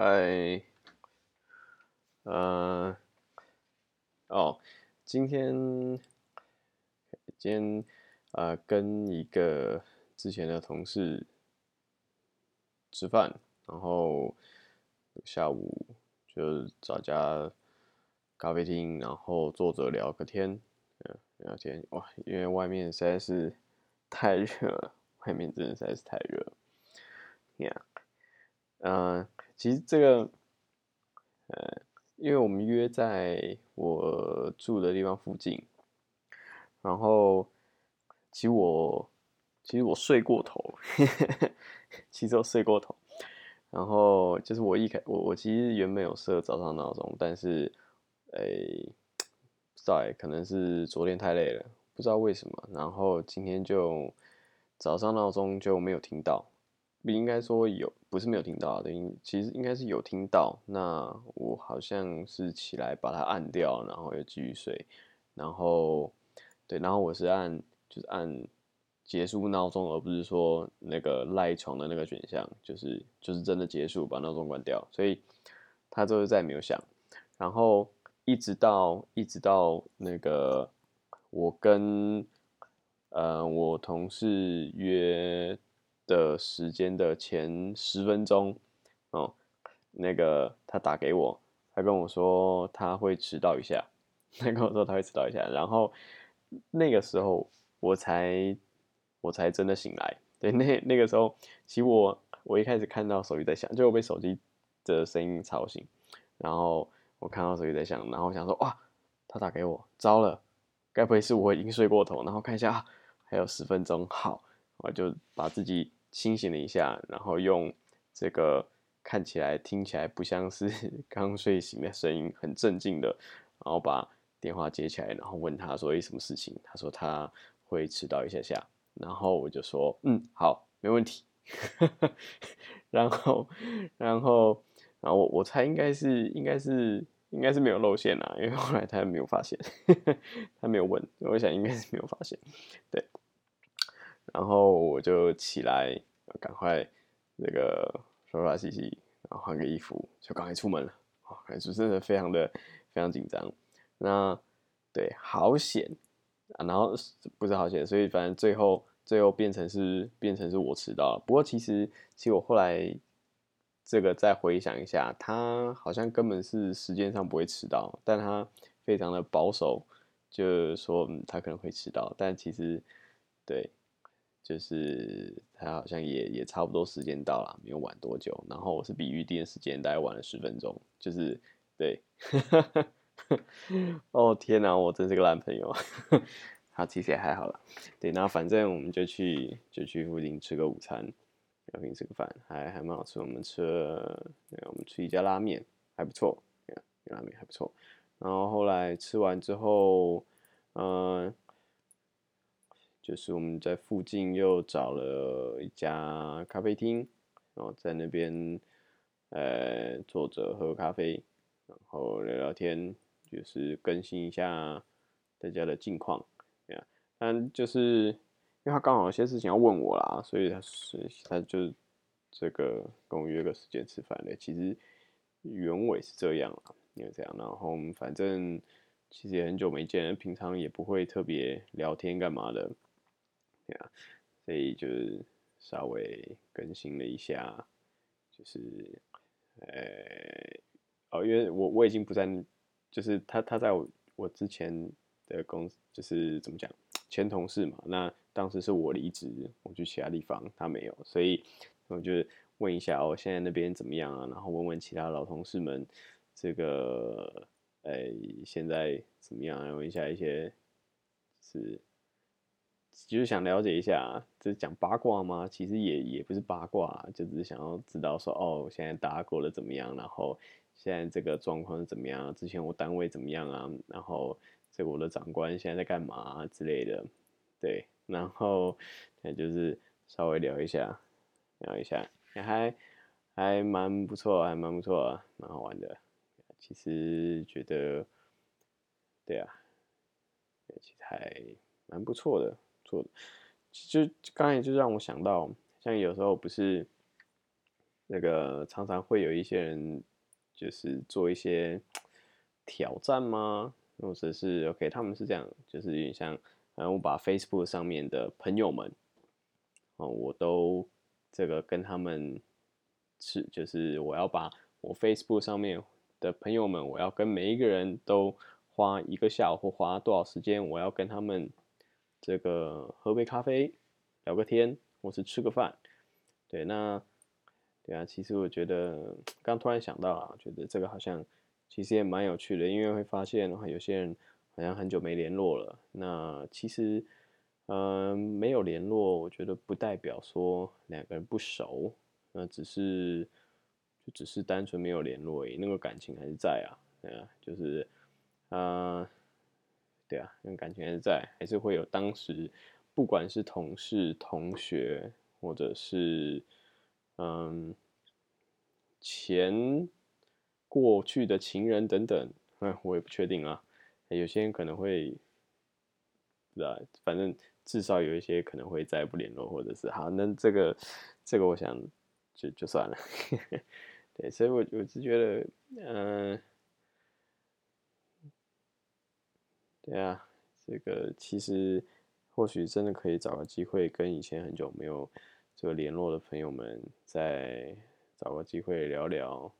嗨，呃，哦，今天今天呃跟一个之前的同事吃饭，然后下午就找家咖啡厅，然后坐着聊个天，嗯，聊天哇，因为外面实在是太热了，外面真的实在是太热了，Yeah，嗯。其实这个，呃，因为我们约在我住的地方附近，然后其实我其实我睡过头，其实我睡过头，然后就是我一开我我其实原本有设早上闹钟，但是诶，不知道哎，可能是昨天太累了，不知道为什么，然后今天就早上闹钟就没有听到。不应该说有，不是没有听到的，应其实应该是有听到。那我好像是起来把它按掉，然后又继续睡。然后，对，然后我是按就是按结束闹钟，而不是说那个赖床的那个选项，就是就是真的结束，把闹钟关掉。所以它就是再也没有响。然后一直到一直到那个我跟呃我同事约。的时间的前十分钟，哦，那个他打给我，他跟我说他会迟到一下，他跟我说他会迟到一下，然后那个时候我才我才真的醒来，对，那那个时候其实我我一开始看到手机在响，就我被手机的声音吵醒，然后我看到手机在响，然后想说哇，他打给我，糟了，该不会是我已经睡过头？然后看一下还有十分钟，好，我就把自己。清醒了一下，然后用这个看起来、听起来不像是 刚睡醒的声音，很镇静的，然后把电话接起来，然后问他说：“诶，什么事情？”他说他会迟到一下下，然后我就说：“嗯，好，没问题。”然后，然后，然后我我猜应该是应该是应该是没有露馅啊，因为后来他没有发现，他没有问，我想应该是没有发现，对。然后我就起来，赶快那个刷刷洗洗，然后换个衣服，就赶快出门了。啊，感觉真的非常的非常紧张。那对，好险啊！然后不是好险，所以反正最后最后变成是变成是我迟到了。不过其实其实我后来这个再回想一下，他好像根本是时间上不会迟到，但他非常的保守，就是说他可能会迟到，但其实对。就是他好像也也差不多时间到了，没有晚多久。然后我是比预定的时间大概晚了十分钟，就是对，哦天哪，我真是个烂朋友。好，其实也还好了。对，那反正我们就去就去附近吃个午餐，附近吃个饭，还还蛮好吃。我们吃了，我们吃一家拉面，还不错，对拉面还不错。然后后来吃完之后，嗯。就是我们在附近又找了一家咖啡厅，然后在那边呃坐着喝咖啡，然后聊聊天，就是更新一下大家的近况。对啊，但就是因为他刚好有些事情要问我啦，所以他是他就这个跟我约个时间吃饭的。其实原委是这样啊，因为这样，然后我们反正其实也很久没见，平常也不会特别聊天干嘛的。对啊，所以就是稍微更新了一下，就是呃，哦，因为我我已经不在，就是他他在我我之前的公司，就是怎么讲，前同事嘛。那当时是我离职，我去其他地方，他没有，所以我就问一下哦，现在那边怎么样啊？然后问问其他老同事们，这个呃现在怎么样？问一下一些是。就是想了解一下，这是讲八卦吗？其实也也不是八卦，就只是想要知道说，哦，现在大家过得怎么样？然后现在这个状况是怎么样？之前我单位怎么样啊？然后这我的长官现在在干嘛之类的，对，然后那就是稍微聊一下，聊一下，也还还蛮不错，还蛮不错，蛮好玩的。其实觉得，对啊，其实还蛮不错的。错的，就刚才就让我想到，像有时候不是，那个常常会有一些人就是做一些挑战吗？或者是 OK，他们是这样，就是有点像，然后我把 Facebook 上面的朋友们，哦，我都这个跟他们是，就是我要把我 Facebook 上面的朋友们，我要跟每一个人都花一个下午或花多少时间，我要跟他们这个喝杯咖啡，聊个天，或是吃个饭。对，那对啊，其实我觉得刚突然想到啊，觉得这个好像。其实也蛮有趣的，因为会发现的话，有些人好像很久没联络了。那其实，嗯，没有联络，我觉得不代表说两个人不熟，那只是就只是单纯没有联络而已，那个感情还是在啊，对啊，就是，啊，对啊，那感情还是在，还是会有当时不管是同事、同学，或者是嗯前。过去的情人等等，嗯，我也不确定啊。有些人可能会，不知道，反正至少有一些可能会再不联络，或者是好，那这个这个，我想就就算了。对，所以我我是觉得，嗯，对啊，这个其实或许真的可以找个机会，跟以前很久没有这个联络的朋友们，再找个机会聊聊。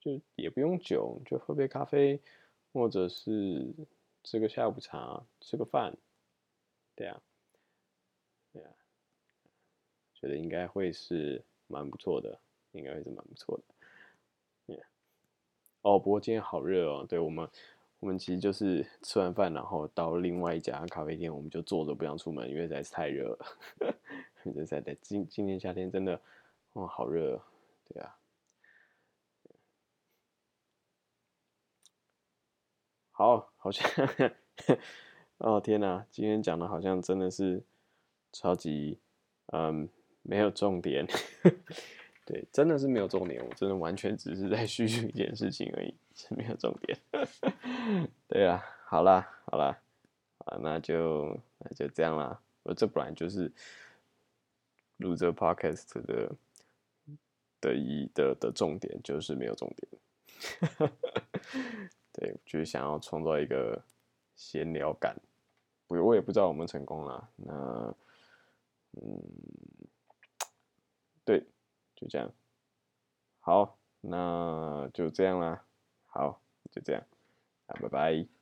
就也不用酒，就喝杯咖啡，或者是吃个下午茶，吃个饭，对啊，对啊，觉得应该会是蛮不错的，应该会是蛮不错的。哦，不过今天好热哦，对我们，我们其实就是吃完饭，然后到另外一家咖啡店，我们就坐着不想出门，因为实在是太热了。实在在今今年夏天真的，哇，好热，对啊。好，好像，哦天哪，今天讲的好像真的是超级，嗯，没有重点，对，真的是没有重点，我真的完全只是在叙述一件事情而已，是没有重点。对啊，好啦，好啦，啊，那就那就这样啦，我这本来就是录这 podcast 的的一的的重点，就是没有重点。对，就是想要创造一个闲聊感，我我也不知道我们成功了。那，嗯，对，就这样。好，那就这样啦。好，就这样，啊，拜拜。